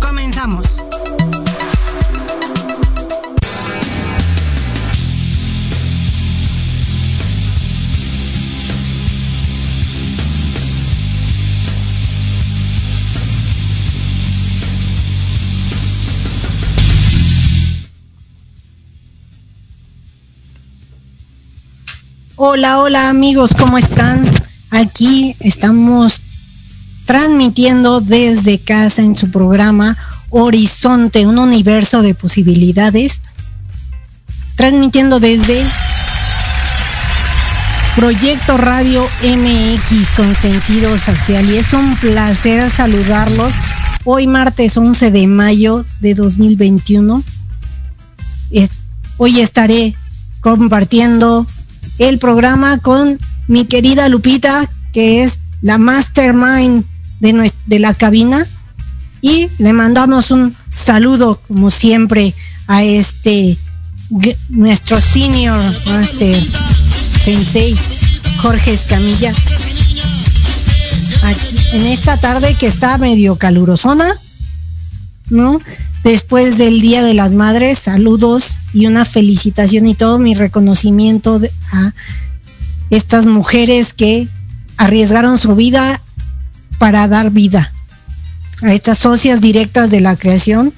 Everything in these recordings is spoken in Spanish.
Comenzamos. Hola, hola amigos, ¿cómo están? Aquí estamos transmitiendo desde casa en su programa Horizonte, un universo de posibilidades. Transmitiendo desde Proyecto Radio MX con sentido social y es un placer saludarlos hoy martes 11 de mayo de 2021. hoy estaré compartiendo el programa con mi querida Lupita, que es la mastermind de, de la cabina. Y le mandamos un saludo, como siempre, a este nuestro senior master sensei, Jorge Escamilla. en esta tarde que está medio calurosona, ¿no? después del Día de las Madres, saludos y una felicitación y todo mi reconocimiento a estas mujeres que arriesgaron su vida para dar vida, a estas socias directas de la creación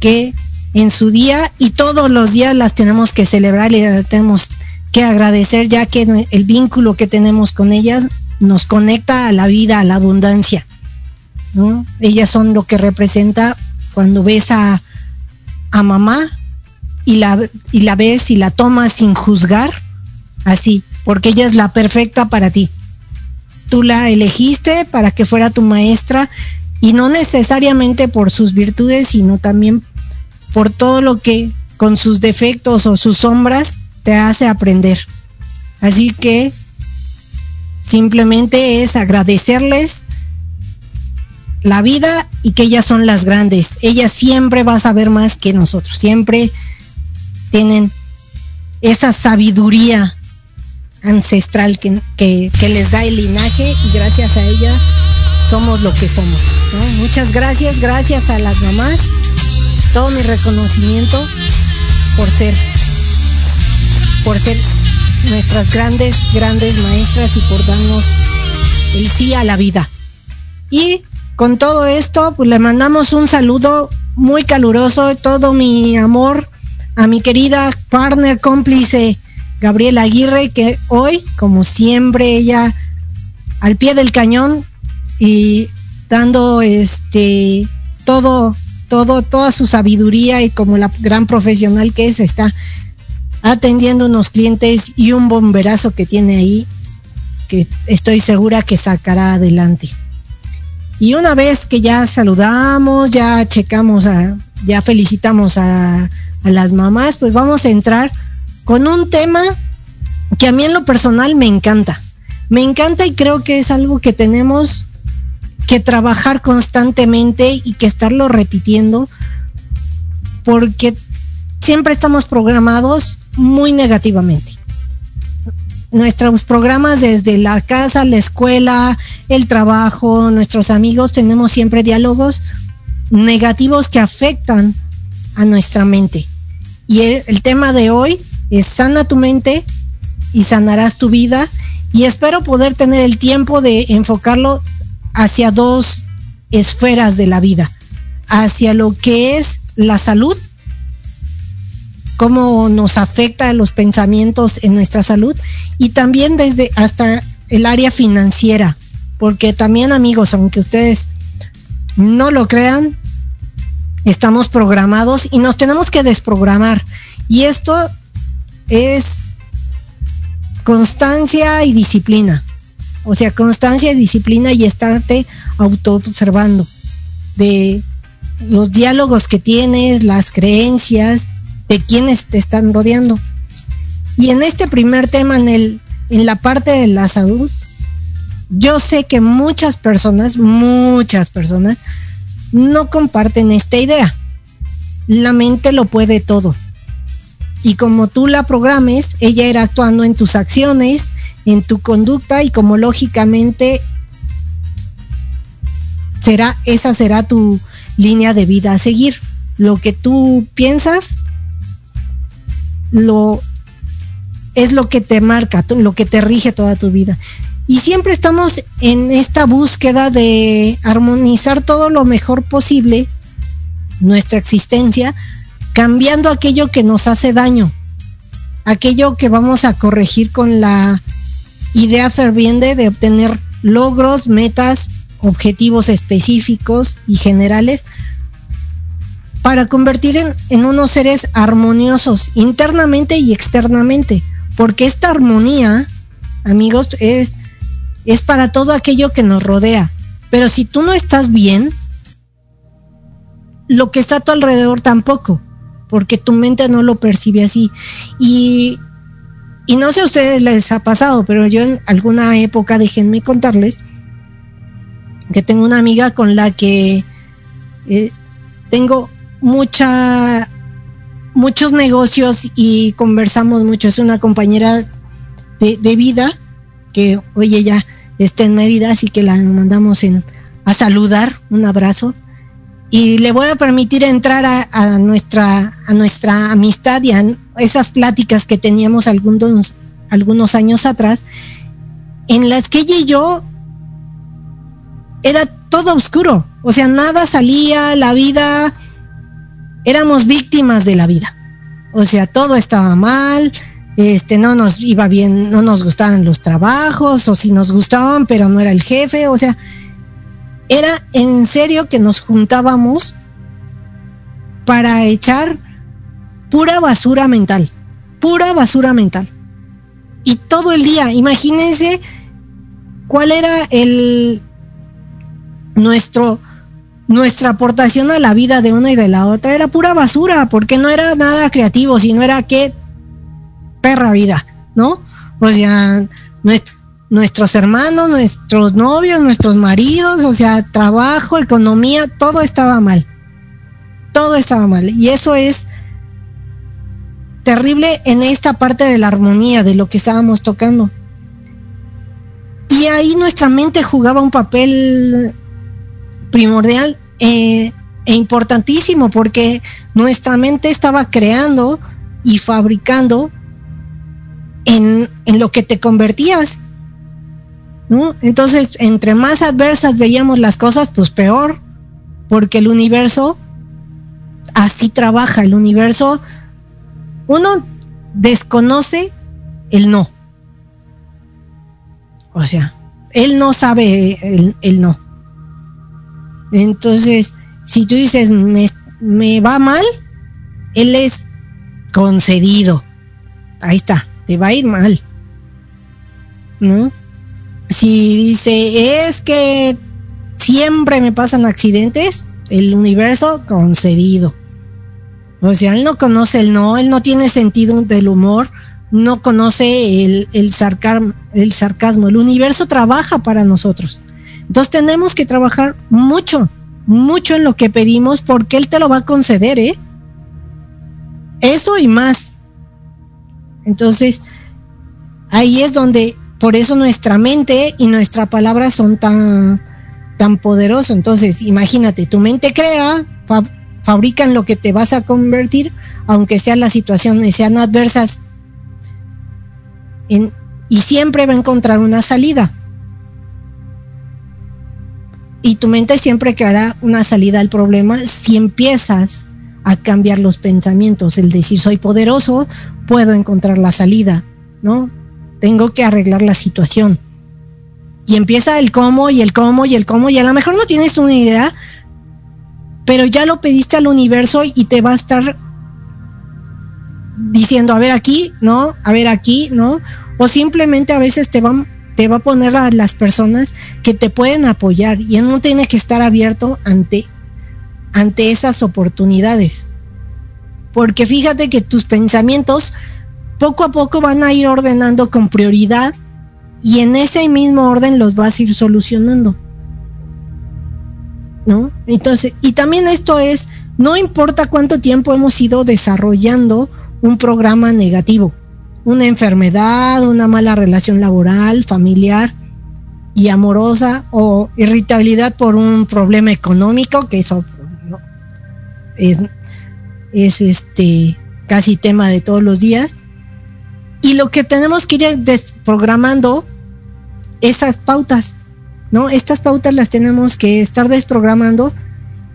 que en su día y todos los días las tenemos que celebrar y tenemos que agradecer ya que el vínculo que tenemos con ellas nos conecta a la vida, a la abundancia. Ellas son lo que representa cuando ves a, a mamá y la, y la ves y la tomas sin juzgar, así, porque ella es la perfecta para ti. Tú la elegiste para que fuera tu maestra y no necesariamente por sus virtudes, sino también por todo lo que con sus defectos o sus sombras te hace aprender. Así que simplemente es agradecerles la vida y que ellas son las grandes. Ellas siempre va a saber más que nosotros, siempre tienen esa sabiduría ancestral que, les da el linaje y gracias a ella somos lo que somos. Muchas gracias, gracias a las mamás, todo mi reconocimiento por ser, por ser nuestras grandes, grandes maestras y por darnos el sí a la vida. Y con todo esto, pues le mandamos un saludo muy caluroso, todo mi amor a mi querida partner cómplice Gabriela Aguirre, que hoy, como siempre, ella al pie del cañón y dando este todo, todo, toda su sabiduría y como la gran profesional que es, está atendiendo unos clientes y un bomberazo que tiene ahí, que estoy segura que sacará adelante. Y una vez que ya saludamos, ya checamos, a, ya felicitamos a, a las mamás, pues vamos a entrar con un tema que a mí en lo personal me encanta. Me encanta y creo que es algo que tenemos que trabajar constantemente y que estarlo repitiendo porque siempre estamos programados muy negativamente nuestros programas desde la casa, la escuela, el trabajo, nuestros amigos, tenemos siempre diálogos negativos que afectan a nuestra mente. Y el, tema de hoy es sana tu mente y sanarás tu vida. Y espero poder tener el tiempo de enfocarlo hacia dos esferas de la vida, hacia lo que es la salud cómo nos afecta los pensamientos en nuestra salud y también desde hasta el área financiera, porque también amigos, aunque ustedes no lo crean, estamos programados y nos tenemos que desprogramar. Y esto es constancia y disciplina. O sea, constancia y disciplina y estarte auto observando de los diálogos que tienes, las creencias, de quienes te están rodeando. Y en este primer tema, en, el, en la parte de la salud, yo sé que muchas personas, muchas personas, no comparten esta idea. La mente lo puede todo. Y como tú la programes, ella irá actuando en tus acciones, en tu conducta y como lógicamente será esa será tu línea de vida a seguir. Lo que tú piensas lo es lo que te marca, lo que te rige toda tu vida. Y siempre estamos en esta búsqueda de armonizar todo lo mejor posible nuestra existencia, cambiando aquello que nos hace daño, aquello que vamos a corregir con la idea ferviente de obtener logros, metas, objetivos específicos y generales para convertir en, unos seres armoniosos internamente y externamente, porque esta armonía, amigos, es, es para todo aquello que nos rodea. Pero si tú no estás bien, lo que está a tu alrededor tampoco, porque tu mente no lo percibe así. Y, y no sé a ustedes les ha pasado, pero yo en alguna época, déjenme contarles, que tengo una amiga con la que eh, tengo mucha muchos negocios y conversamos mucho. Es una compañera de, de vida que hoy ella está en Mérida, así que la mandamos en, a saludar, un abrazo. Y le voy a permitir entrar a, nuestra, a nuestra amistad y a esas pláticas que teníamos algunos, algunos años atrás, en las que ella y yo era todo oscuro, o sea, nada salía, la vida, éramos víctimas de la vida, o sea, todo estaba mal, este, no nos iba bien, no nos gustaban los trabajos, o si nos gustaban, pero no era el jefe, o sea, era en serio que nos juntábamos para echar pura basura mental, pura basura mental. Y todo el día, imagínense cuál era el, nuestro, nuestra aportación a la vida de una y de la otra era pura basura, porque no era nada creativo, sino era qué perra vida, ¿no? O sea, nuestro, nuestros hermanos, nuestros novios, nuestros maridos, o sea, trabajo, economía, todo estaba mal. Todo estaba mal. Y eso es terrible en esta parte de la armonía, de lo que estábamos tocando. Y ahí nuestra mente jugaba un papel primordial eh, e importantísimo porque nuestra mente estaba creando y fabricando en, en lo que te convertías. Entonces, entre más adversas veíamos las cosas, pues peor, porque el universo así trabaja, el universo, uno desconoce el no. O sea, él no sabe el, el no. Entonces, si tú dices, me, me, va mal, él es concedido. Ahí está, te va a ir mal. ¿No? Si dice, es que siempre me pasan accidentes, el universo concedido. O sea, él no conoce el no, él no tiene sentido del humor, no conoce el, el, sarcar, el sarcasmo. El universo trabaja para nosotros. Entonces tenemos que trabajar mucho, mucho en lo que pedimos porque Él te lo va a conceder, ¿eh? Eso y más. Entonces, ahí es donde, por eso nuestra mente y nuestra palabra son tan, tan poderosos. Entonces, imagínate, tu mente crea, fab, fabrican lo que te vas a convertir, aunque sean las situaciones, sean adversas, y siempre va a encontrar una salida y tu mente siempre creará una salida al problema si empiezas a cambiar los pensamientos, el decir soy poderoso, puedo encontrar la salida, ¿no? Tengo que arreglar la situación. Y empieza el cómo y el cómo y el cómo y a lo mejor no tienes una idea, pero ya lo pediste al universo y te va a estar diciendo, a ver aquí, no, a ver aquí, no, o simplemente a veces te van te va a poner a las personas que te pueden apoyar y no tiene que estar abierto ante ante esas oportunidades. Porque fíjate que tus pensamientos poco a poco van a ir ordenando con prioridad y en ese mismo orden los vas a ir solucionando. ¿No? Entonces, y también esto es, no importa cuánto tiempo hemos ido desarrollando un programa negativo, una enfermedad, una mala relación laboral, familiar y amorosa o irritabilidad por un problema económico, que eso es, es este casi tema de todos los días. Y lo que tenemos que ir desprogramando esas pautas, ¿no? Estas pautas las tenemos que estar desprogramando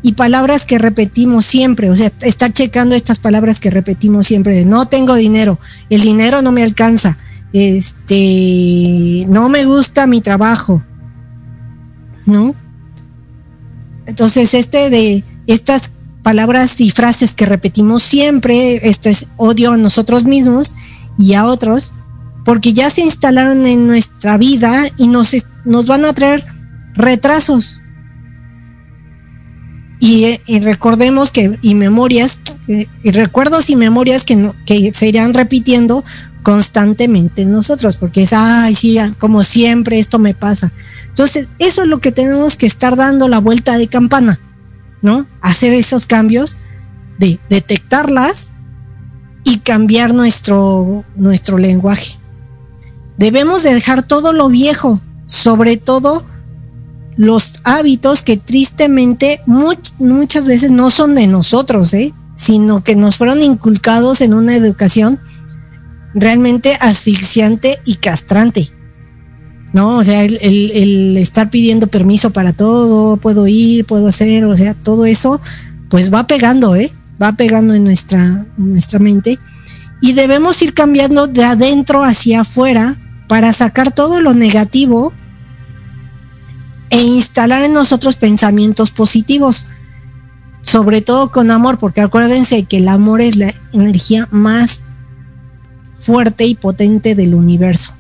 y palabras que repetimos siempre, o sea, estar checando estas palabras que repetimos siempre, de no tengo dinero, el dinero no me alcanza, este, no me gusta mi trabajo, ¿no? Entonces, este de estas palabras y frases que repetimos siempre, esto es odio a nosotros mismos y a otros, porque ya se instalaron en nuestra vida y nos, nos van a traer retrasos, y, recordemos que, y memorias, y recuerdos y memorias que, que se irán repitiendo constantemente en nosotros, porque es, ay, sí, como siempre esto me pasa. Entonces, eso es lo que tenemos que estar dando la vuelta de campana, ¿no? Hacer esos cambios, de detectarlas y cambiar nuestro, nuestro lenguaje. Debemos de dejar todo lo viejo, sobre todo los hábitos que tristemente muchas veces no son de nosotros, ¿eh? sino que nos fueron inculcados en una educación realmente asfixiante y castrante. ¿No? O sea, el, estar pidiendo permiso para todo, puedo ir, puedo hacer, o sea, todo eso, pues va pegando, ¿eh? Va pegando en nuestra, nuestra mente. Y debemos ir cambiando de adentro hacia afuera para sacar todo lo negativo e instalar en nosotros pensamientos positivos, sobre todo con amor, porque acuérdense que el amor es la energía más fuerte y potente del universo.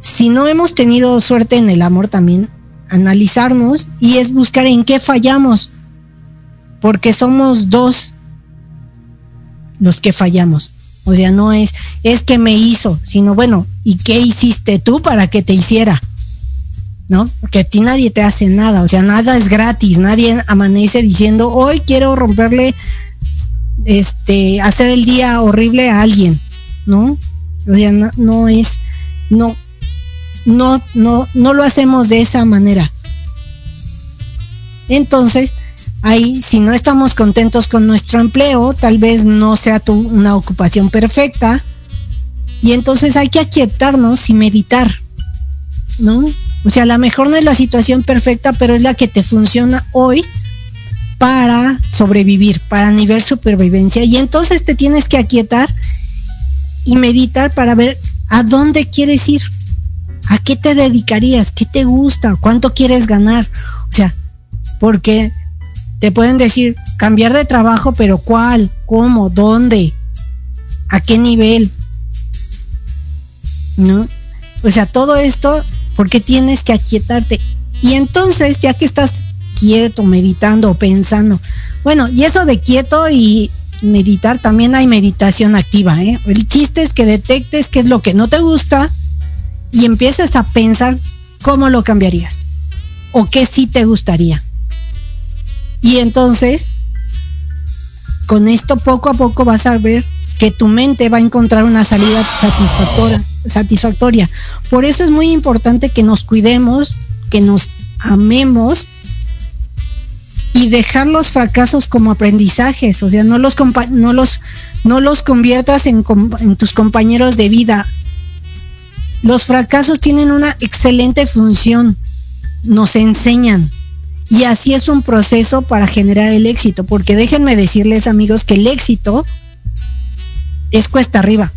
Si no hemos tenido suerte en el amor también, analizarnos y es buscar en qué fallamos, porque somos dos los que fallamos. O sea, no es, es que me hizo, sino bueno, ¿y qué hiciste tú para que te hiciera? ¿No? Porque a ti nadie te hace nada, o sea, nada es gratis, nadie amanece diciendo, hoy quiero romperle, este, hacer el día horrible a alguien, ¿no? O sea, no, es, no, no, no, no lo hacemos de esa manera. Entonces, ahí si no estamos contentos con nuestro empleo, tal vez no sea una ocupación perfecta. Y entonces hay que aquietarnos y meditar, ¿no? O sea, a lo mejor no es la situación perfecta, pero es la que te funciona hoy para sobrevivir, para nivel supervivencia. Y entonces te tienes que aquietar y meditar para ver a dónde quieres ir, a qué te dedicarías, qué te gusta, cuánto quieres ganar. O sea, porque te pueden decir cambiar de trabajo, pero ¿cuál? ¿Cómo? ¿Dónde? ¿A qué nivel? ¿No? O sea, todo esto, porque tienes que aquietarte? Y entonces, ya que estás quieto, meditando pensando, bueno, y eso de quieto y meditar, también hay meditación activa, ¿eh? El chiste es que detectes qué es lo que no te gusta y empieces a pensar cómo lo cambiarías o qué sí te gustaría. Y entonces, con esto poco a poco vas a ver que tu mente va a encontrar una salida satisfactoria. satisfactoria. Por eso es muy importante que nos cuidemos, que nos amemos y dejar los fracasos como aprendizajes, o sea, no los, no los, no los conviertas en, en tus compañeros de vida. Los fracasos tienen una excelente función, nos enseñan, y así es un proceso para generar el éxito, porque déjenme decirles amigos que el éxito es cuesta arriba.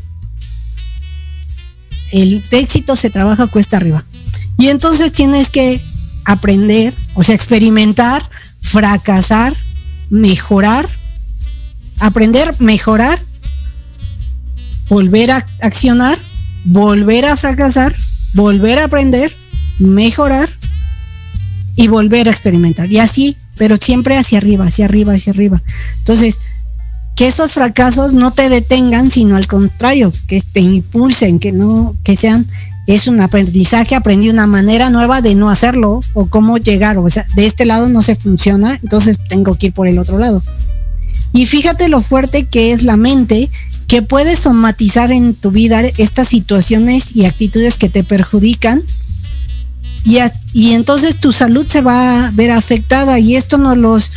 El éxito se trabaja cuesta arriba. Y entonces tienes que aprender, o sea, experimentar, fracasar, mejorar, aprender, mejorar, volver a accionar, volver a fracasar, volver a aprender, mejorar y volver a experimentar. Y así, pero siempre hacia arriba, hacia arriba, hacia arriba. Entonces, que esos fracasos no te detengan, sino al contrario, que te impulsen, que no, que sean, es un aprendizaje, aprendí una manera nueva de no hacerlo o cómo llegar, o sea, de este lado no se funciona, entonces tengo que ir por el otro lado. Y fíjate lo fuerte que es la mente que puede somatizar en tu vida estas situaciones y actitudes que te perjudican y, y entonces tu salud se va a ver afectada y esto nos los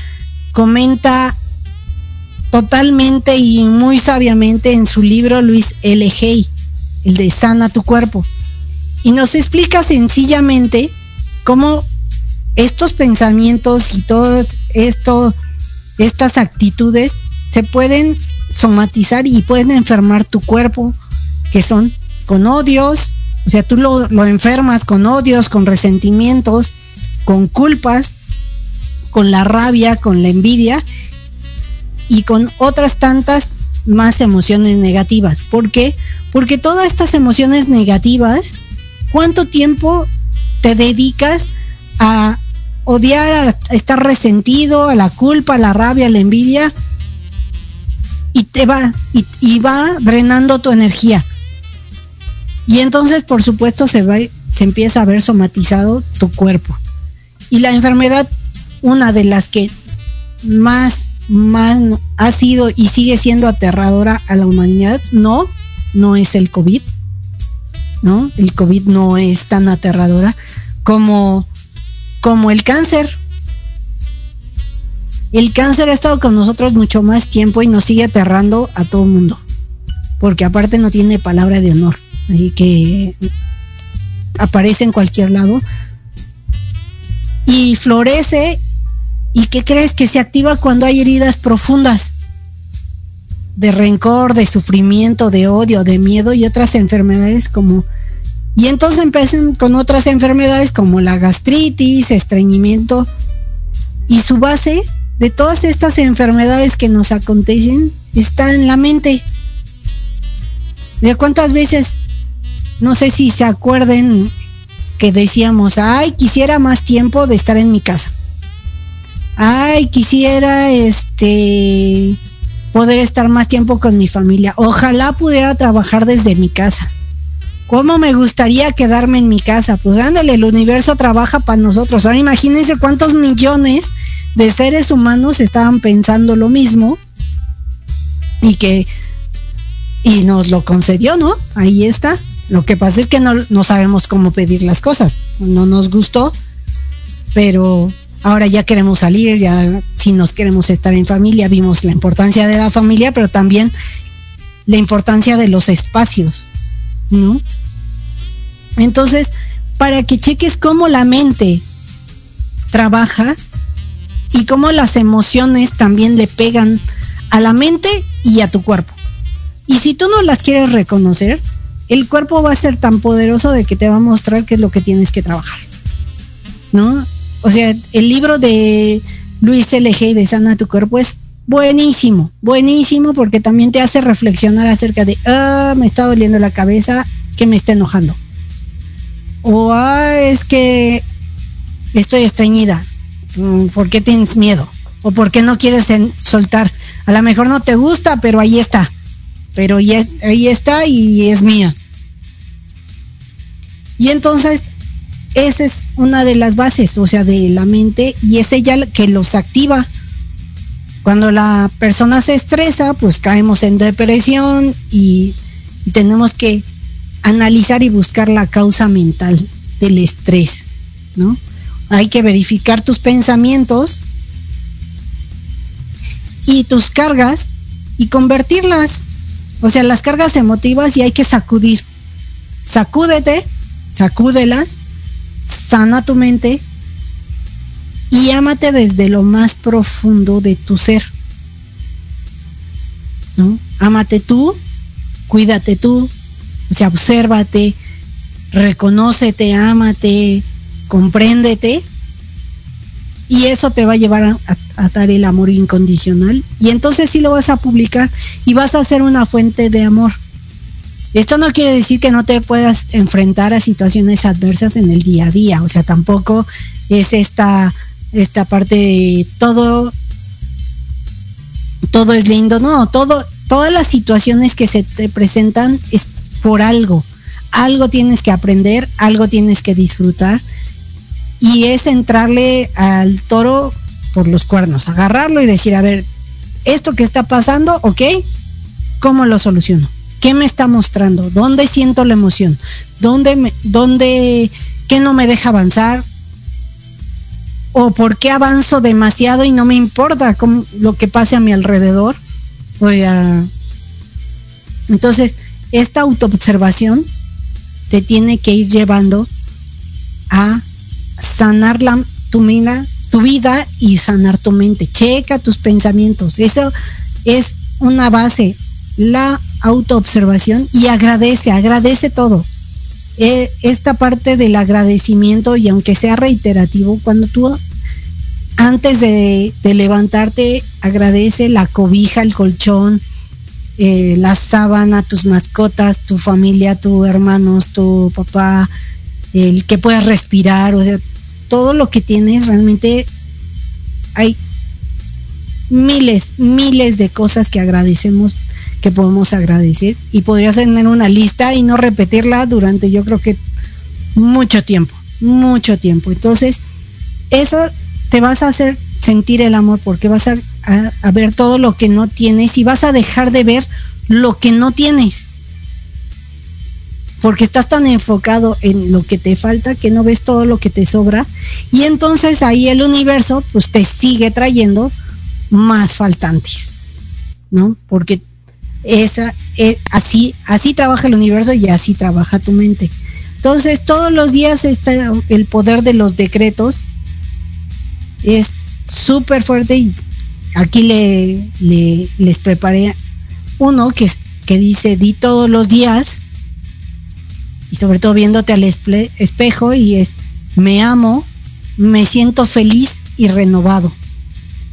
comenta totalmente y muy sabiamente en su libro Luis L. Hay, el de Sana tu cuerpo. Y nos explica sencillamente cómo estos pensamientos y todas esto, estas actitudes se pueden somatizar y pueden enfermar tu cuerpo, que son con odios, o sea, tú lo, enfermas con odios, con resentimientos, con culpas, con la rabia, con la envidia y con otras tantas más emociones negativas. ¿Por qué? Porque todas estas emociones negativas, ¿cuánto tiempo te dedicas a odiar, a estar resentido, a la culpa, a la rabia, a la envidia? Y te va, y, y va drenando tu energía. Y entonces, por supuesto, se va, se empieza a ver somatizado tu cuerpo. Y la enfermedad, una de las que más más ha sido y sigue siendo aterradora a la humanidad, no, no es el COVID, ¿no? El COVID no es tan aterradora como, como el cáncer. El cáncer ha estado con nosotros mucho más tiempo y nos sigue aterrando a todo el mundo, porque aparte no tiene palabra de honor, así que aparece en cualquier lado y florece ¿Y qué crees que se activa cuando hay heridas profundas? De rencor, de sufrimiento, de odio, de miedo y otras enfermedades como... Y entonces empiezan con otras enfermedades como la gastritis, estreñimiento. Y su base de todas estas enfermedades que nos acontecen está en la mente. ¿De cuántas veces, no sé si se acuerden que decíamos, ay, quisiera más tiempo de estar en mi casa? ay, quisiera este poder estar más tiempo con mi familia. Ojalá pudiera trabajar desde mi casa. ¿Cómo me gustaría quedarme en mi casa? Pues ándale, el universo trabaja para nosotros. Ahora imagínense cuántos millones de seres humanos estaban pensando lo mismo y que y nos lo concedió, ¿no? Ahí está. Lo que pasa es que no, no sabemos cómo pedir las cosas. No nos gustó, pero ahora ya queremos salir, ya si nos queremos estar en familia, vimos la importancia de la familia, pero también la importancia de los espacios, ¿no? Entonces, para que cheques cómo la mente trabaja y cómo las emociones también le pegan a la mente y a tu cuerpo. Y si tú no las quieres reconocer, el cuerpo va a ser tan poderoso de que te va a mostrar qué es lo que tienes que trabajar. ¿No? o sea, el libro de Luis L.G. de Sana tu cuerpo es buenísimo, buenísimo porque también te hace reflexionar acerca de, ah, me está doliendo la cabeza, que me está enojando. O, ah, es que estoy estreñida, mm, ¿por qué tienes miedo? O ¿por qué no quieres soltar? A lo mejor no te gusta, pero ahí está. Pero ahí está y es mía. Y entonces esa es una de las bases, o sea, de la mente, y es ella que los activa. Cuando la persona se estresa, pues caemos en depresión y tenemos que analizar y buscar la causa mental del estrés, ¿no? Hay que verificar tus pensamientos y tus cargas y convertirlas, o sea, las cargas emotivas y hay que sacudir. Sacúdete, sacúdelas sana tu mente y ámate desde lo más profundo de tu ser. ¿No? Ámate tú, cuídate tú, o sea, obsérvate, reconócete, ámate, compréndete y eso te va a llevar a, dar el amor incondicional y entonces sí lo vas a publicar y vas a ser una fuente de amor. Esto no quiere decir que no te puedas enfrentar a situaciones adversas en el día a día, o sea, tampoco es esta esta parte de todo todo es lindo, no, todo todas las situaciones que se te presentan es por algo. Algo tienes que aprender, algo tienes que disfrutar y es entrarle al toro por los cuernos, agarrarlo y decir, a ver, esto que está pasando, ¿ok? ¿Cómo lo soluciono? ¿Qué me está mostrando? ¿Dónde siento la emoción? ¿Dónde, me, dónde, qué no me deja avanzar? ¿O por qué avanzo demasiado y no me importa lo que pase a mi alrededor? O sea, entonces, esta autoobservación te tiene que ir llevando a sanar la, tu, mina, tu vida y sanar tu mente. Checa tus pensamientos. Eso es una base. La autoobservación y agradece, agradece todo. Eh, esta parte del agradecimiento y aunque sea reiterativo, cuando tú antes de, de levantarte agradece la cobija, el colchón, eh, la sábana, tus mascotas, tu familia, tus hermanos, tu papá, el que puedas respirar, o sea, todo lo que tienes realmente hay miles, miles de cosas que agradecemos, que podemos agradecer y podrías tener una lista y no repetirla durante yo creo que mucho tiempo, mucho tiempo. Entonces, eso te vas a hacer sentir el amor porque vas a, a, a, ver todo lo que no tienes y vas a dejar de ver lo que no tienes. Porque estás tan enfocado en lo que te falta que no ves todo lo que te sobra. Y entonces ahí el universo pues te sigue trayendo más faltantes. ¿No? Porque esa, es, así, así trabaja el universo y así trabaja tu mente. Entonces todos los días está el poder de los decretos es súper fuerte y aquí le, le, les preparé uno que, que dice di todos los días y sobre todo viéndote al espe espejo y es me amo, me siento feliz y renovado.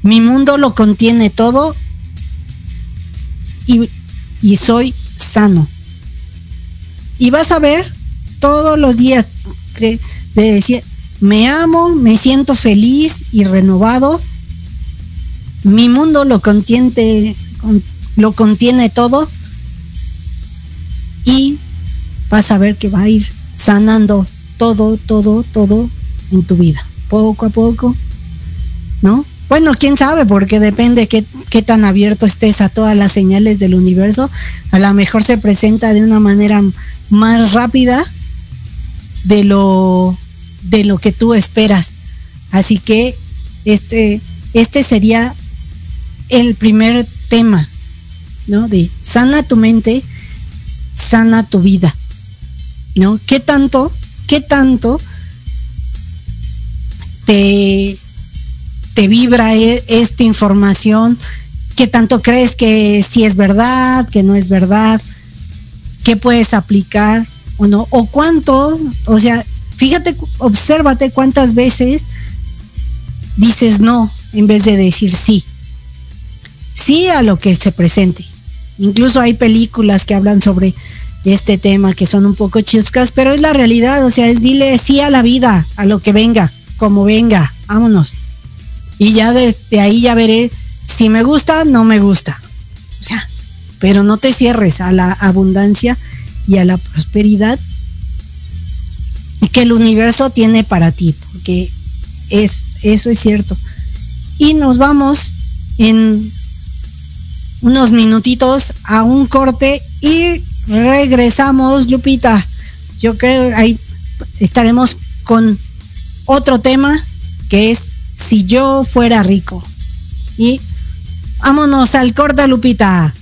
Mi mundo lo contiene todo y, y soy sano. Y vas a ver todos los días de decir, me amo, me siento feliz y renovado. Mi mundo lo contiene, lo contiene todo. Y vas a ver que va a ir sanando todo, todo, todo en tu vida. Poco a poco. ¿No? Bueno, quién sabe, porque depende qué, qué tan abierto estés a todas las señales del universo. A lo mejor se presenta de una manera más rápida de lo de lo que tú esperas. Así que este, este sería el primer tema, ¿no? De sana tu mente, sana tu vida, ¿no? ¿Qué tanto, qué tanto te, te vibra e, esta información? ¿Qué tanto crees que si es verdad, que no es verdad? ¿Qué puedes aplicar o no? ¿O cuánto? O sea, fíjate, obsérvate cuántas veces dices no en vez de decir sí. Sí a lo que se presente. Incluso hay películas que hablan sobre este tema que son un poco chuscas, pero es la realidad, o sea, es dile sí a la vida, a lo que venga, como venga, vámonos. Y ya desde ahí ya veré si me gusta, no me gusta. O sea, pero no te cierres a la abundancia y a la prosperidad que el universo tiene para ti, porque es, eso es cierto. Y nos vamos en unos minutitos a un corte y regresamos, Lupita. Yo creo ahí estaremos con otro tema que es si yo fuera rico. Y vámonos al corte, Lupita.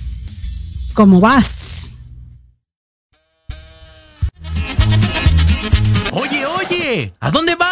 ¿Cómo vas? Oye, oye, ¿a dónde vas?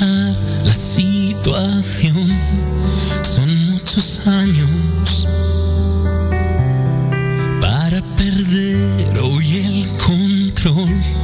la situación. Son muchos años para perder hoy el control.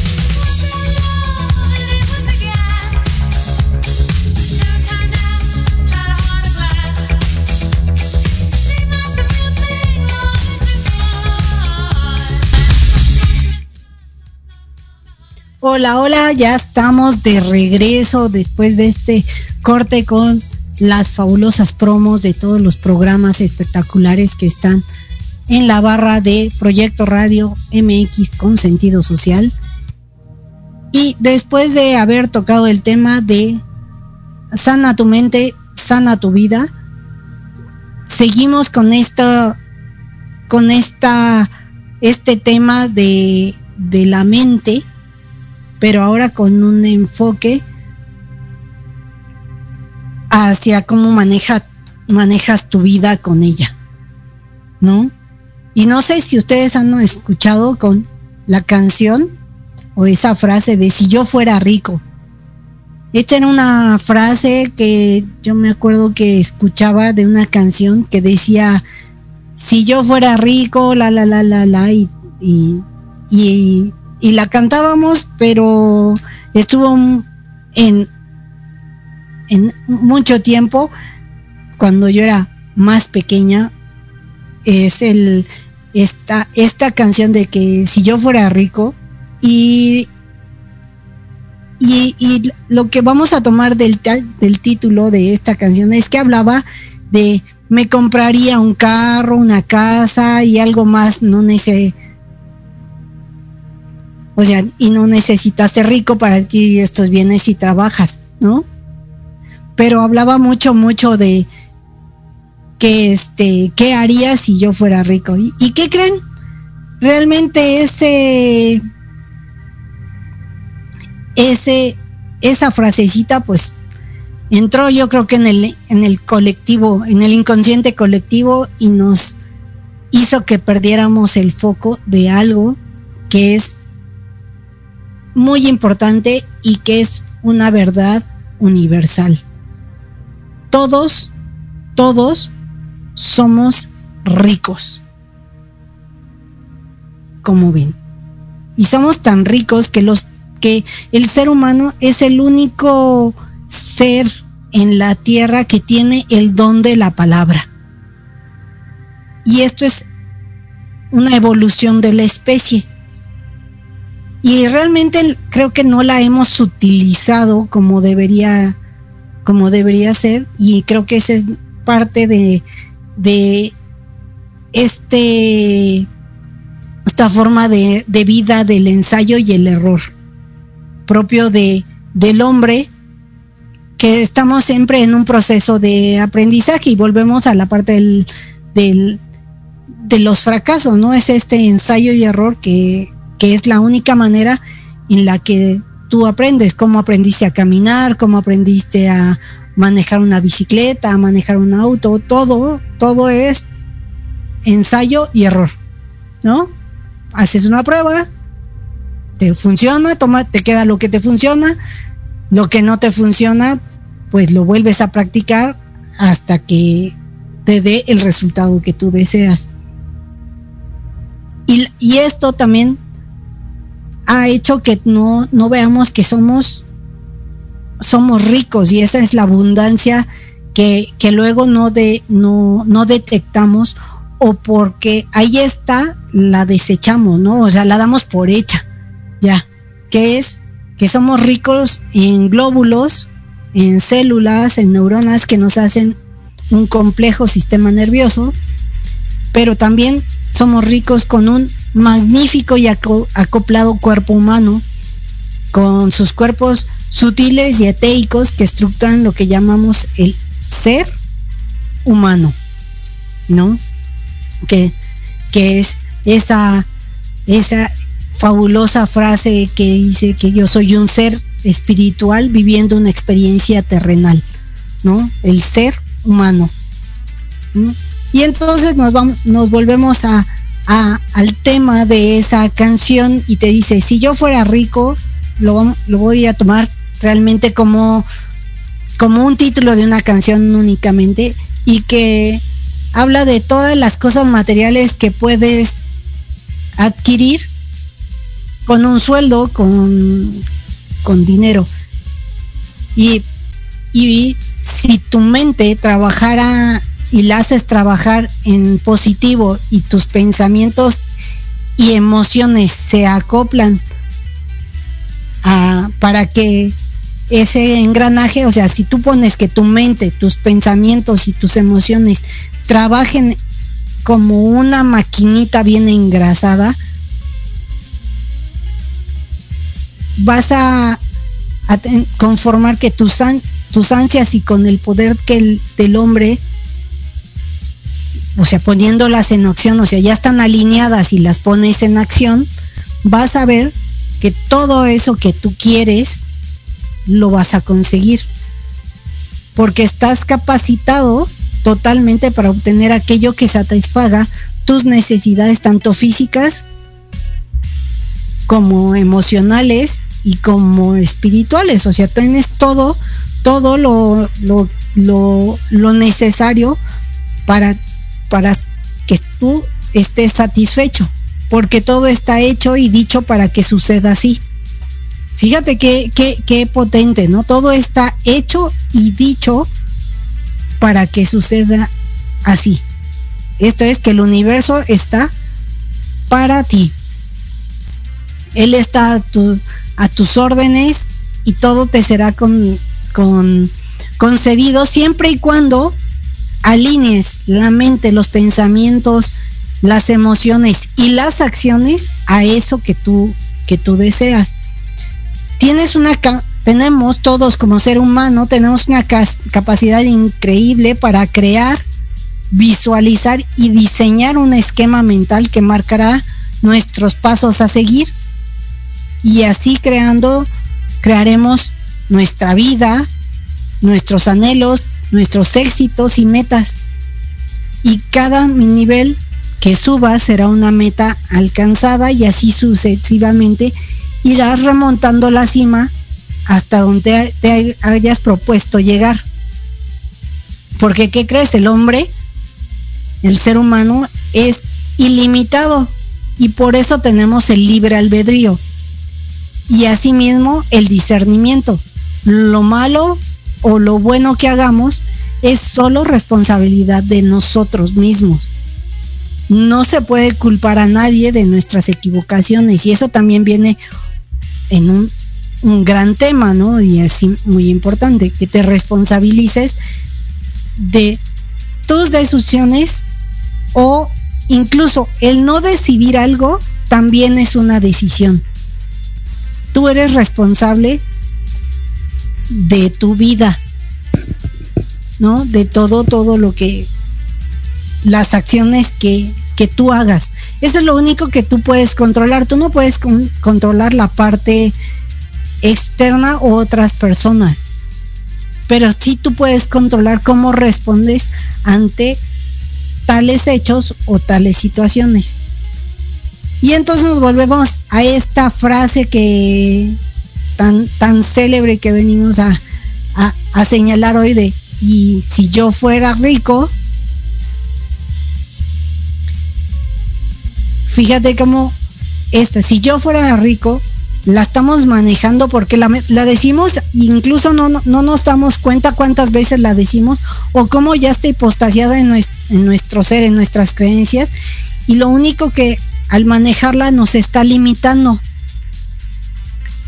Hola, hola, ya estamos de regreso después de este corte con las fabulosas promos de todos los programas espectaculares que están en la barra de Proyecto Radio MX con sentido social. Y después de haber tocado el tema de sana tu mente, sana tu vida, seguimos con esta con esta este tema de, de la mente pero ahora con un enfoque hacia cómo maneja, manejas tu vida con ella, ¿no? Y no sé si ustedes han escuchado con la canción o esa frase de si yo fuera rico. Esta era una frase que yo me acuerdo que escuchaba de una canción que decía, si yo fuera rico, la, la, la, la, la, y, y, y y la cantábamos, pero estuvo en, en mucho tiempo, cuando yo era más pequeña, es el esta, esta canción de que si yo fuera rico y, y, lo que vamos a tomar del, del título de esta canción es que hablaba de me compraría un carro, una casa y algo más, no necesito o sea, y no necesitas ser rico para adquirir estos bienes si trabajas, ¿no? Pero hablaba mucho, mucho de que este, ¿qué haría si yo fuera rico? ¿Y, y qué creen? Realmente ese, ese, esa frasecita, pues, entró yo creo que en el, en el colectivo, en el inconsciente colectivo y nos hizo que perdiéramos el foco de algo que es muy importante y que es una verdad universal. todos, todos somos ricos. Como ven. Y somos tan ricos que los que el ser humano es el único ser en la tierra que tiene el don de la palabra. Y esto es una evolución de la especie. Y realmente creo que no la hemos utilizado como debería, como debería ser. Y creo que esa es parte de, de este esta forma de, de, vida del ensayo y el error propio de, del hombre que estamos siempre en un proceso de aprendizaje y volvemos a la parte del, del, de los fracasos, ¿no? Es este ensayo y error que, que es la única manera en la que tú aprendes, cómo aprendiste a caminar, cómo aprendiste a manejar una bicicleta, a manejar un auto, todo, todo es ensayo y error, ¿no? Haces una prueba, te funciona, toma, te queda lo que te funciona, lo que no te funciona, pues lo vuelves a practicar hasta que te dé el resultado que tú deseas. Y, y esto también ha hecho que no, no veamos que somos, somos ricos y esa es la abundancia que, que luego no, de, no, no detectamos o porque ahí está, la desechamos, ¿no? O sea, la damos por hecha, ya, que es que somos ricos en glóbulos, en células, en neuronas que nos hacen un complejo sistema nervioso, pero también somos ricos con un magnífico y acoplado cuerpo humano, con sus cuerpos sutiles y eteicos que estructuran lo que llamamos el ser humano, ¿no? Que, que es esa, esa fabulosa frase que dice que yo soy un ser espiritual viviendo una experiencia terrenal, ¿no? El ser humano. Y entonces nos, vamos, nos volvemos a, al tema de esa canción y te dice, si yo fuera rico, lo, lo voy a tomar realmente como, como un título de una canción únicamente y que habla de todas las cosas materiales que puedes adquirir con un sueldo, con, con dinero. Y, y si tu mente trabajara y la haces trabajar en positivo y tus pensamientos y emociones se acoplan a, para que ese engranaje, o sea, si tú pones que tu mente, tus pensamientos y tus emociones trabajen como una maquinita bien engrasada, vas a, a conformar que tus, tus ansias y con el poder que el, del hombre o sea, poniéndolas en acción, o sea, ya están alineadas y las pones en acción, vas a ver que todo eso que tú quieres lo vas a conseguir. Porque estás capacitado totalmente para obtener aquello que satisfaga tus necesidades tanto físicas como emocionales y como espirituales. O sea, tienes todo, todo lo, lo, lo, lo necesario para para que tú estés satisfecho, porque todo está hecho y dicho para que suceda así. Fíjate qué, qué, potente, ¿no? Todo está hecho y dicho para que suceda así. Esto es que el universo está para ti. Él está a, a tus órdenes y todo te será con, con, concedido siempre y cuando alinees la mente, los pensamientos, las emociones y las acciones a eso que tú, que tú deseas. Tienes una tenemos todos como ser humano, tenemos una capacidad increíble para crear, visualizar y diseñar un esquema mental que marcará nuestros pasos a seguir. Y así creando, crearemos nuestra vida, nuestros anhelos, nuestros éxitos y metas. Y cada nivel que suba será una meta alcanzada y así sucesivamente irás remontando la cima hasta donde te hayas propuesto llegar. Porque, ¿qué crees? El hombre, el ser humano, es ilimitado y por eso tenemos el libre albedrío y asimismo el discernimiento. Lo malo o lo bueno que hagamos es solo responsabilidad de nosotros mismos. No se puede culpar a nadie de nuestras equivocaciones y eso también viene en un, gran tema, ¿no? Y es muy importante que te responsabilices de tus decisiones o incluso el no decidir algo también es una decisión. Tú eres responsable de tu vida, ¿no? De todo, todo lo que, las acciones que, que tú hagas. Eso es lo único que tú puedes controlar. Tú no puedes controlar la parte externa o otras personas. Pero sí tú puedes controlar cómo respondes ante tales hechos o tales situaciones. Y entonces nos volvemos a esta frase que tan, tan célebre que venimos a, a señalar hoy de, y si yo fuera rico, fíjate cómo esta, si yo fuera rico, la estamos manejando porque la, decimos, incluso no, no, nos damos cuenta cuántas veces la decimos o cómo ya está hipostasiada en en nuestro ser, en nuestras creencias. Y lo único que al manejarla nos está limitando.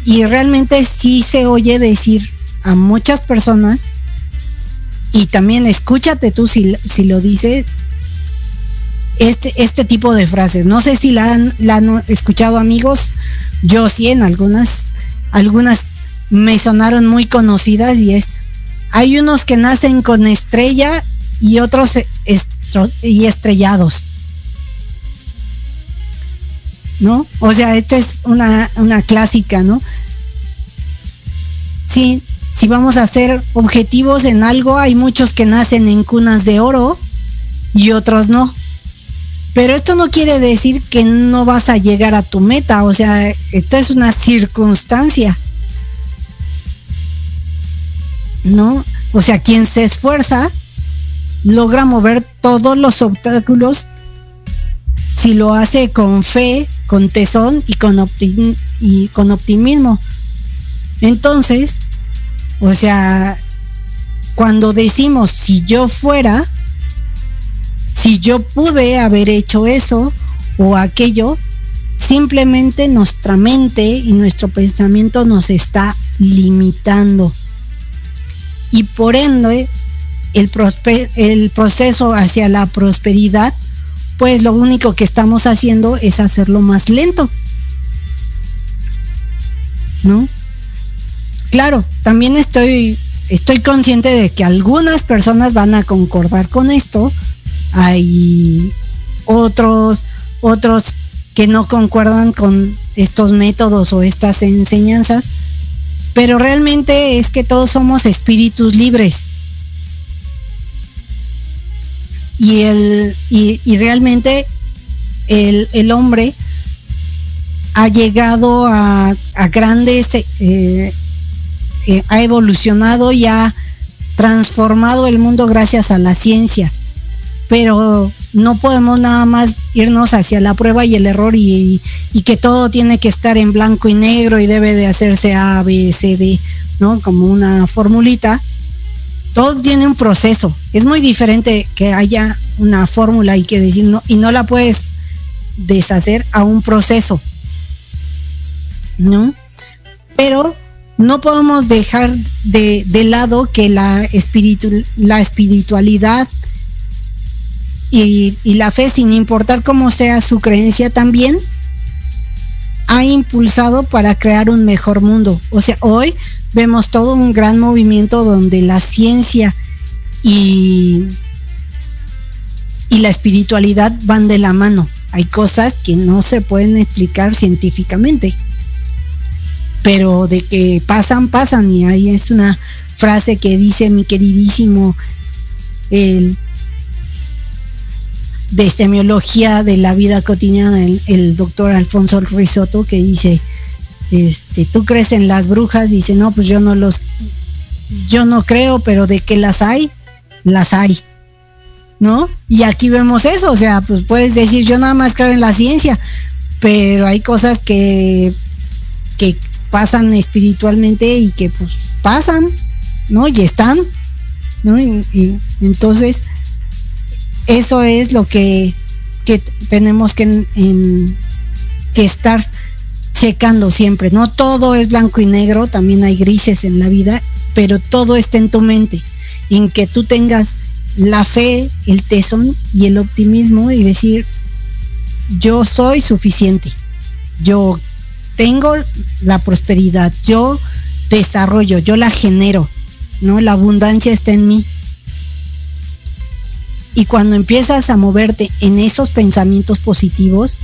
Y realmente sí se oye decir a muchas personas, y también escúchate tú si, si lo dices, este, este tipo de frases. No sé si la han, la han escuchado amigos, yo sí en algunas, algunas me sonaron muy conocidas y es, hay unos que nacen con estrella y otros y estrellados. ¿No? O sea, esta es una, una clásica, ¿no? Sí, si vamos a ser objetivos en algo, hay muchos que nacen en cunas de oro y otros no. Pero esto no quiere decir que no vas a llegar a tu meta, o sea, esto es una circunstancia. ¿No? O sea, quien se esfuerza logra mover todos los obstáculos si lo hace con fe, con tesón y con, optimismo. Entonces, o sea, cuando decimos si yo fuera, si yo pude haber hecho eso o aquello, simplemente nuestra mente y nuestro pensamiento nos está limitando. Y por ende, el, el proceso hacia la prosperidad, pues lo único que estamos haciendo es hacerlo más lento. ¿No? Claro, también estoy, estoy consciente de que algunas personas van a concordar con esto, hay otros, otros que no concuerdan con estos métodos o estas enseñanzas, pero realmente es que todos somos espíritus libres. Y, el, y, realmente el, hombre ha llegado a, grandes, eh, eh, ha evolucionado y ha transformado el mundo gracias a la ciencia pero no podemos nada más irnos hacia la prueba y el error y, que todo tiene que estar en blanco y negro y debe de hacerse A, B, C, D, ¿no? Como una formulita. Todo tiene un proceso. Es muy diferente que haya una fórmula y que decir no, y no la puedes deshacer a un proceso. ¿No? Pero no podemos dejar de, lado que la, la espiritualidad y, la fe, sin importar cómo sea su creencia también, ha impulsado para crear un mejor mundo. O sea, hoy vemos todo un gran movimiento donde la ciencia y, y la espiritualidad van de la mano. Hay cosas que no se pueden explicar científicamente, pero de que pasan, pasan. Y ahí es una frase que dice mi queridísimo el de semiología de la vida cotidiana, el, doctor Alfonso Risotto, que dice, este, tú crees en las brujas, dice, no, pues yo no los, yo no creo, pero de que las hay, las hay, ¿no? Y aquí vemos eso, o sea, pues puedes decir, yo nada más creo en la ciencia, pero hay cosas que, que pasan espiritualmente y que pues pasan, ¿no? Y están, ¿no? Y, entonces, eso es lo que, que tenemos que, que estar checando siempre. No todo es blanco y negro, también hay grises en la vida, pero todo está en tu mente, en que tú tengas la fe, el tesón y el optimismo y decir, yo soy suficiente, yo tengo la prosperidad, yo desarrollo, yo la genero, ¿no? La abundancia está en mí. Y cuando empiezas a moverte en esos pensamientos positivos,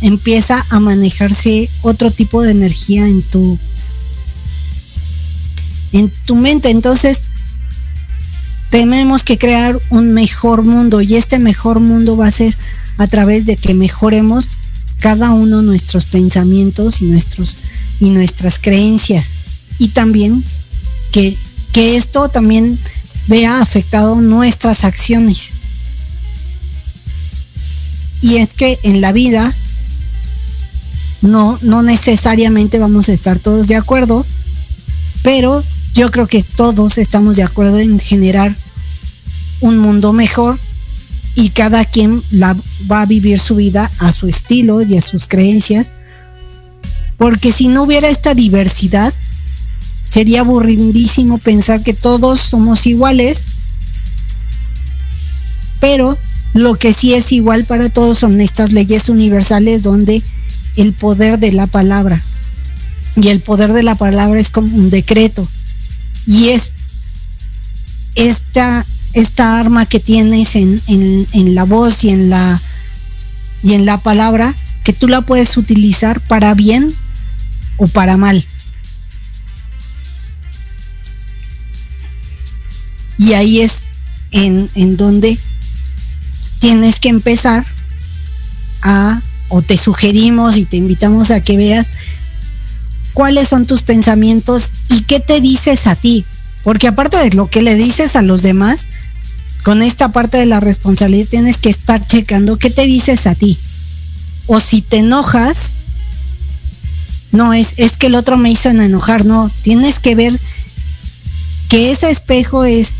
empieza a manejarse otro tipo de energía en tu en tu mente. Entonces, tenemos que crear un mejor mundo y este mejor mundo va a ser a través de que mejoremos cada uno nuestros pensamientos y nuestros y nuestras creencias y también que, que esto también vea afectado nuestras acciones. Y es que en la vida no, no necesariamente vamos a estar todos de acuerdo, pero yo creo que todos estamos de acuerdo en generar un mundo mejor y cada quien va a vivir su vida a su estilo y a sus creencias, porque si no hubiera esta diversidad, sería aburridísimo pensar que todos somos iguales, pero lo que sí es igual para todos son estas leyes universales donde el poder de la palabra. Y el poder de la palabra es como un decreto. Y es esta, esta arma que tienes en, en la voz y en la, y en la palabra, que tú la puedes utilizar para bien o para mal. Y ahí es en, en donde tienes que empezar a o te sugerimos y te invitamos a que veas cuáles son tus pensamientos y qué te dices a ti. Porque aparte de lo que le dices a los demás, con esta parte de la responsabilidad tienes que estar checando qué te dices a ti. O si te enojas, no es, es que el otro me hizo enojar, no, tienes que ver que ese espejo es,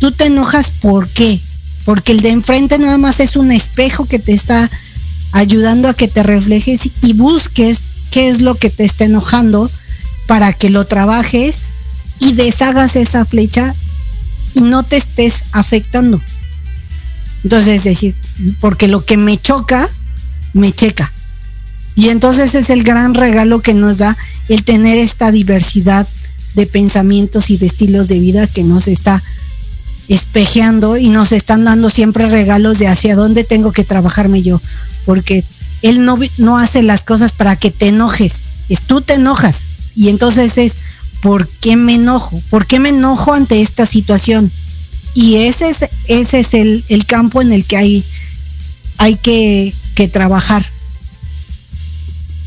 tú te enojas por qué, porque el de enfrente nada más es un espejo que te está ayudando a que te reflejes y busques qué es lo que te está enojando para que lo trabajes y deshagas esa flecha y no te estés afectando. Entonces, es decir, porque lo que me choca, me checa. Y entonces es el gran regalo que nos da el tener esta diversidad de pensamientos y de estilos de vida que nos está espejeando y nos están dando siempre regalos de hacia dónde tengo que trabajarme yo porque Él no, no hace las cosas para que te enojes, es tú te enojas. Y entonces es, ¿por qué me enojo? ¿Por qué me enojo ante esta situación? Y ese es, ese es el, el campo en el que hay, hay que, que, trabajar.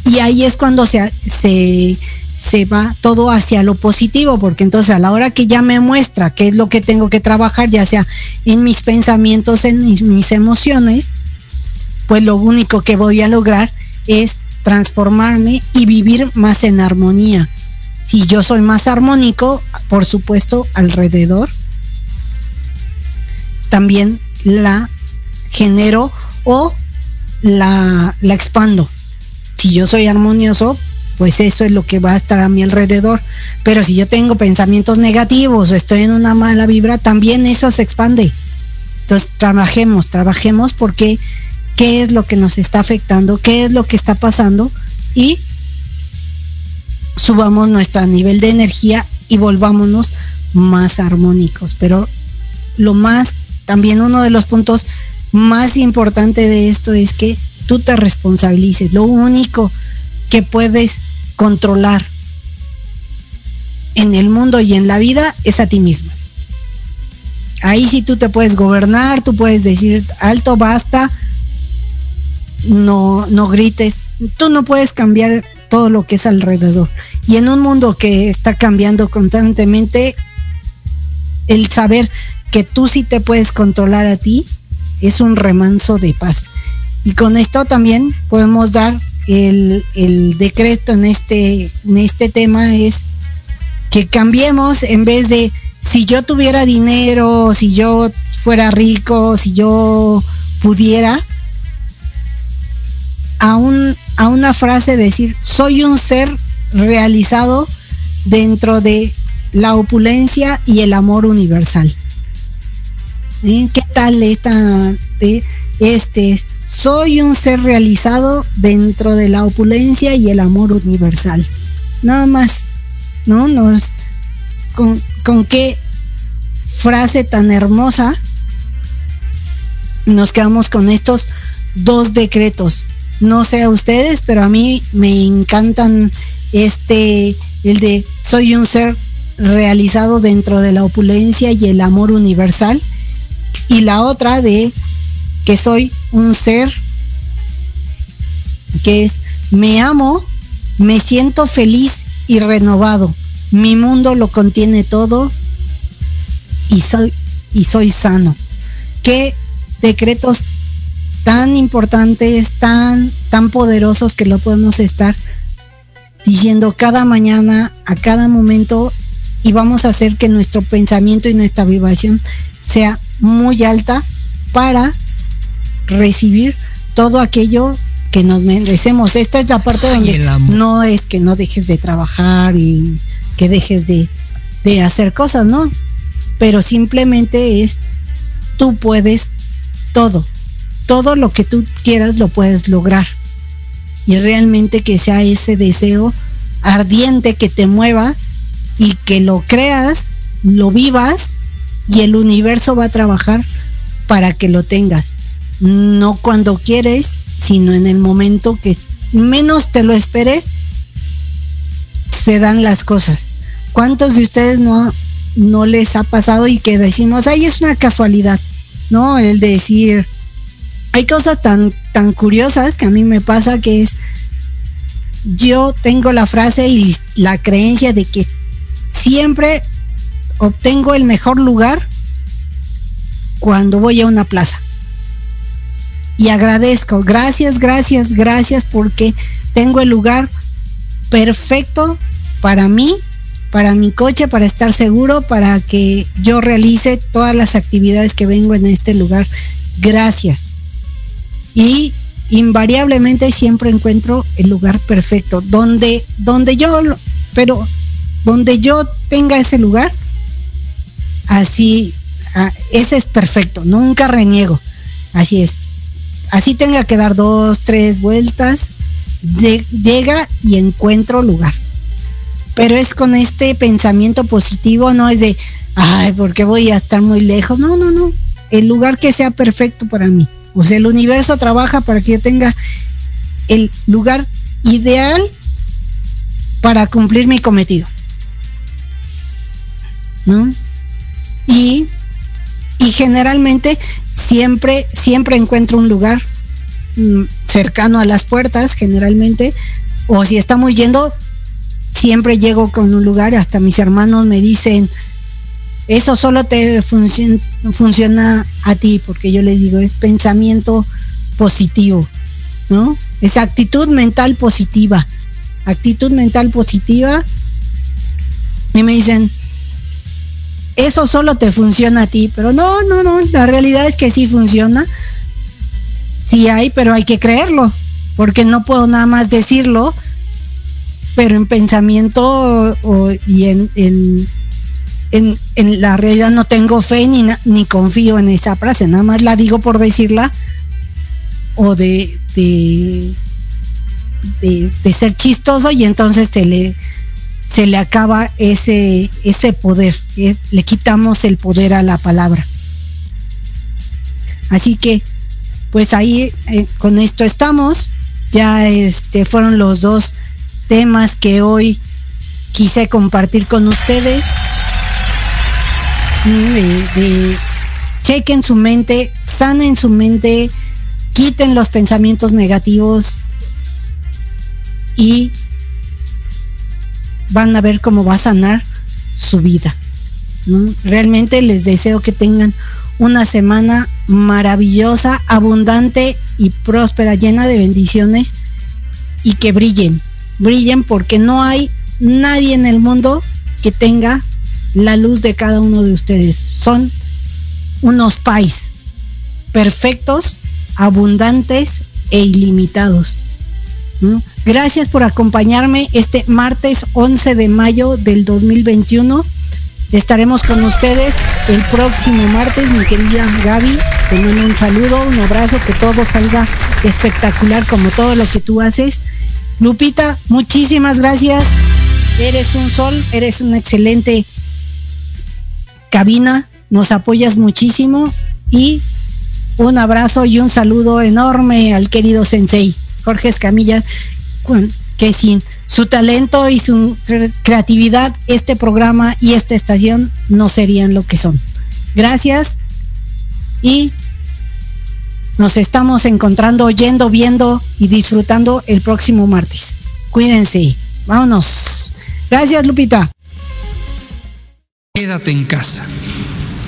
Y ahí es cuando se, se, se va todo hacia lo positivo, porque entonces a la hora que ya me muestra qué es lo que tengo que trabajar, ya sea en mis pensamientos, en mis, mis emociones, pues lo único que voy a lograr es transformarme y vivir más en armonía. Si yo soy más armónico, por supuesto, alrededor, también la genero o la, la expando. Si yo soy armonioso, pues eso es lo que va a estar a mi alrededor. Pero si yo tengo pensamientos negativos o estoy en una mala vibra, también eso se expande. Entonces, trabajemos, trabajemos porque qué es lo que nos está afectando, qué es lo que está pasando y subamos nuestro nivel de energía y volvámonos más armónicos. Pero lo más, también uno de los puntos más importantes de esto es que tú te responsabilices. Lo único que puedes controlar en el mundo y en la vida es a ti mismo. Ahí sí tú te puedes gobernar, tú puedes decir alto, basta, no, no grites. Tú no puedes cambiar todo lo que es alrededor. Y en un mundo que está cambiando constantemente, el saber que tú sí te puedes controlar a ti es un remanso de paz. Y con esto también podemos dar el, el decreto en este, en este tema es que cambiemos en vez de si yo tuviera dinero, si yo fuera rico, si yo pudiera, a, un, a una frase decir, soy un ser realizado dentro de la opulencia y el amor universal. ¿Qué tal esta, eh, este? Soy un ser realizado dentro de la opulencia y el amor universal. Nada más, ¿no? Nos, con, con qué frase tan hermosa nos quedamos con estos dos decretos. No sé a ustedes, pero a mí me encantan este, el de soy un ser realizado dentro de la opulencia y el amor universal. Y la otra de que soy un ser que es me amo, me siento feliz y renovado. Mi mundo lo contiene todo y soy y soy sano. Qué decretos tan importantes, tan tan poderosos que lo podemos estar diciendo cada mañana, a cada momento y vamos a hacer que nuestro pensamiento y nuestra vibración sea muy alta para recibir todo aquello que nos merecemos. Esta es la parte donde no es que no dejes de trabajar y que dejes de, de hacer cosas, ¿no? Pero simplemente es, tú puedes todo, todo lo que tú quieras lo puedes lograr. Y realmente que sea ese deseo ardiente que te mueva y que lo creas, lo vivas y el universo va a trabajar para que lo tengas. No cuando quieres, sino en el momento que menos te lo esperes, se dan las cosas. ¿Cuántos de ustedes no, no les ha pasado y que decimos, ay, es una casualidad? ¿No? El decir, hay cosas tan, tan curiosas que a mí me pasa que es, yo tengo la frase y la creencia de que siempre obtengo el mejor lugar cuando voy a una plaza. Y agradezco, gracias, gracias, gracias porque tengo el lugar perfecto para mí, para mi coche, para estar seguro, para que yo realice todas las actividades que vengo en este lugar. Gracias. Y invariablemente siempre encuentro el lugar perfecto, donde, donde yo, pero donde yo tenga ese lugar, así, ah, ese es perfecto, nunca reniego, así es. Así tenga que dar dos, tres vueltas, llega y encuentro lugar. Pero es con este pensamiento positivo, no es de, ay, porque voy a estar muy lejos? No, no, no. El lugar que sea perfecto para mí. O sea, el universo trabaja para que yo tenga el lugar ideal para cumplir mi cometido. ¿no? Y, y generalmente siempre, siempre encuentro un lugar mm, cercano a las puertas, generalmente, o si estamos yendo, siempre llego con un lugar, hasta mis hermanos me dicen, eso solo te funciona a ti, porque yo les digo, es pensamiento positivo, ¿no? Es actitud mental positiva. Actitud mental positiva. Y me dicen, eso solo te funciona a ti, pero no, no, no, la realidad es que sí funciona. Sí hay, pero hay que creerlo, porque no puedo nada más decirlo, pero en pensamiento y en, en, la realidad no tengo fe ni, ni confío en esa frase, nada más la digo por decirla o de, de, de ser chistoso y entonces se le se le acaba ese, ese poder, le quitamos el poder a la palabra. Así que, pues ahí eh, con esto estamos. Ya este fueron los dos temas que hoy quise compartir con ustedes. Chequen su mente, sanen su mente, quiten los pensamientos negativos y van a ver cómo va a sanar su vida. Realmente les deseo que tengan una semana maravillosa, abundante y próspera, llena de bendiciones y que brillen, brillen porque no hay nadie en el mundo que tenga la luz de cada uno de ustedes. Son unos pais perfectos, abundantes e ilimitados. Gracias por acompañarme este martes 11 de mayo del 2021. Estaremos con ustedes el próximo martes, mi querida Gaby. Te un saludo, un abrazo, que todo salga espectacular como todo lo que tú haces. Lupita, muchísimas gracias. Eres un sol, eres una excelente cabina, nos apoyas muchísimo y un abrazo y un saludo enorme al querido Sensei Jorge Escamilla, que sin su talento y su creatividad, este programa y esta estación no serían lo que son. Gracias y nos estamos encontrando, oyendo, viendo y disfrutando el próximo martes. Cuídense. Vámonos. Gracias, Lupita. Quédate en casa.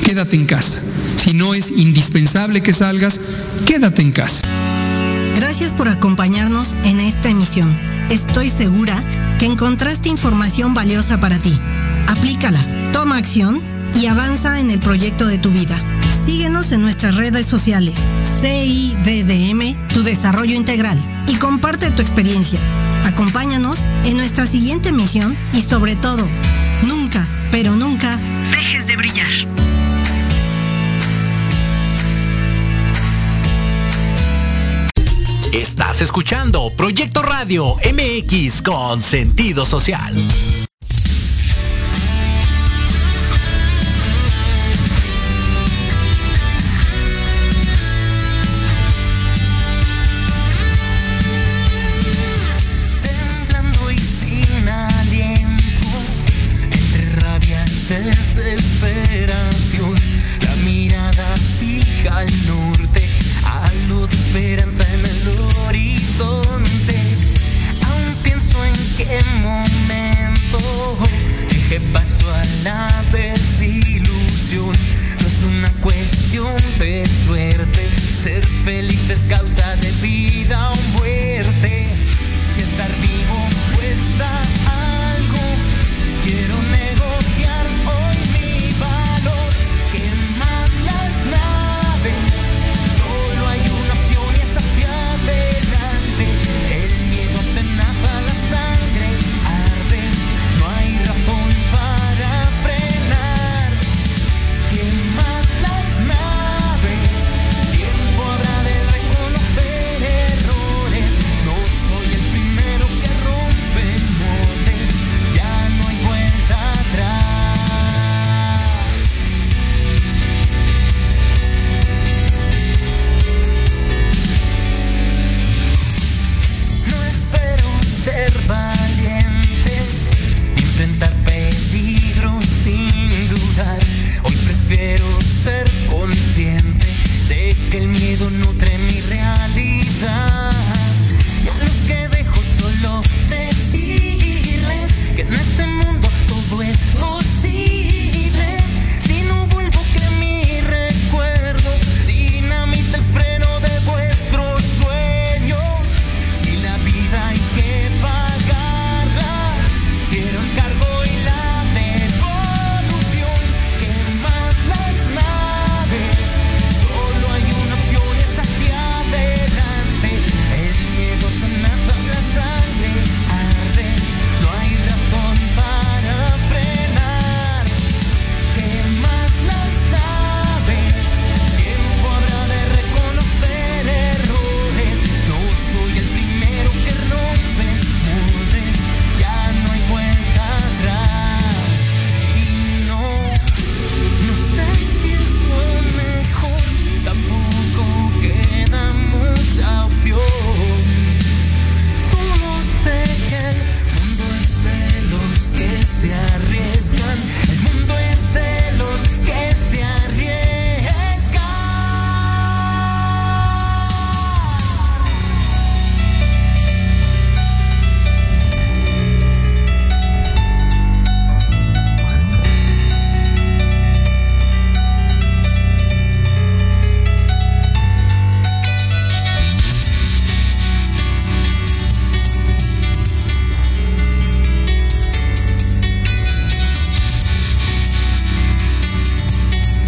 Quédate en casa. Si no es indispensable que salgas, quédate en casa. Gracias por acompañarnos en esta emisión. Estoy segura que encontraste información valiosa para ti. Aplícala, toma acción y avanza en el proyecto de tu vida. Síguenos en nuestras redes sociales, CIDDM, tu desarrollo integral, y comparte tu experiencia. Acompáñanos en nuestra siguiente misión y sobre todo, nunca, pero nunca, dejes de brillar. Estás escuchando Proyecto Radio MX con sentido social.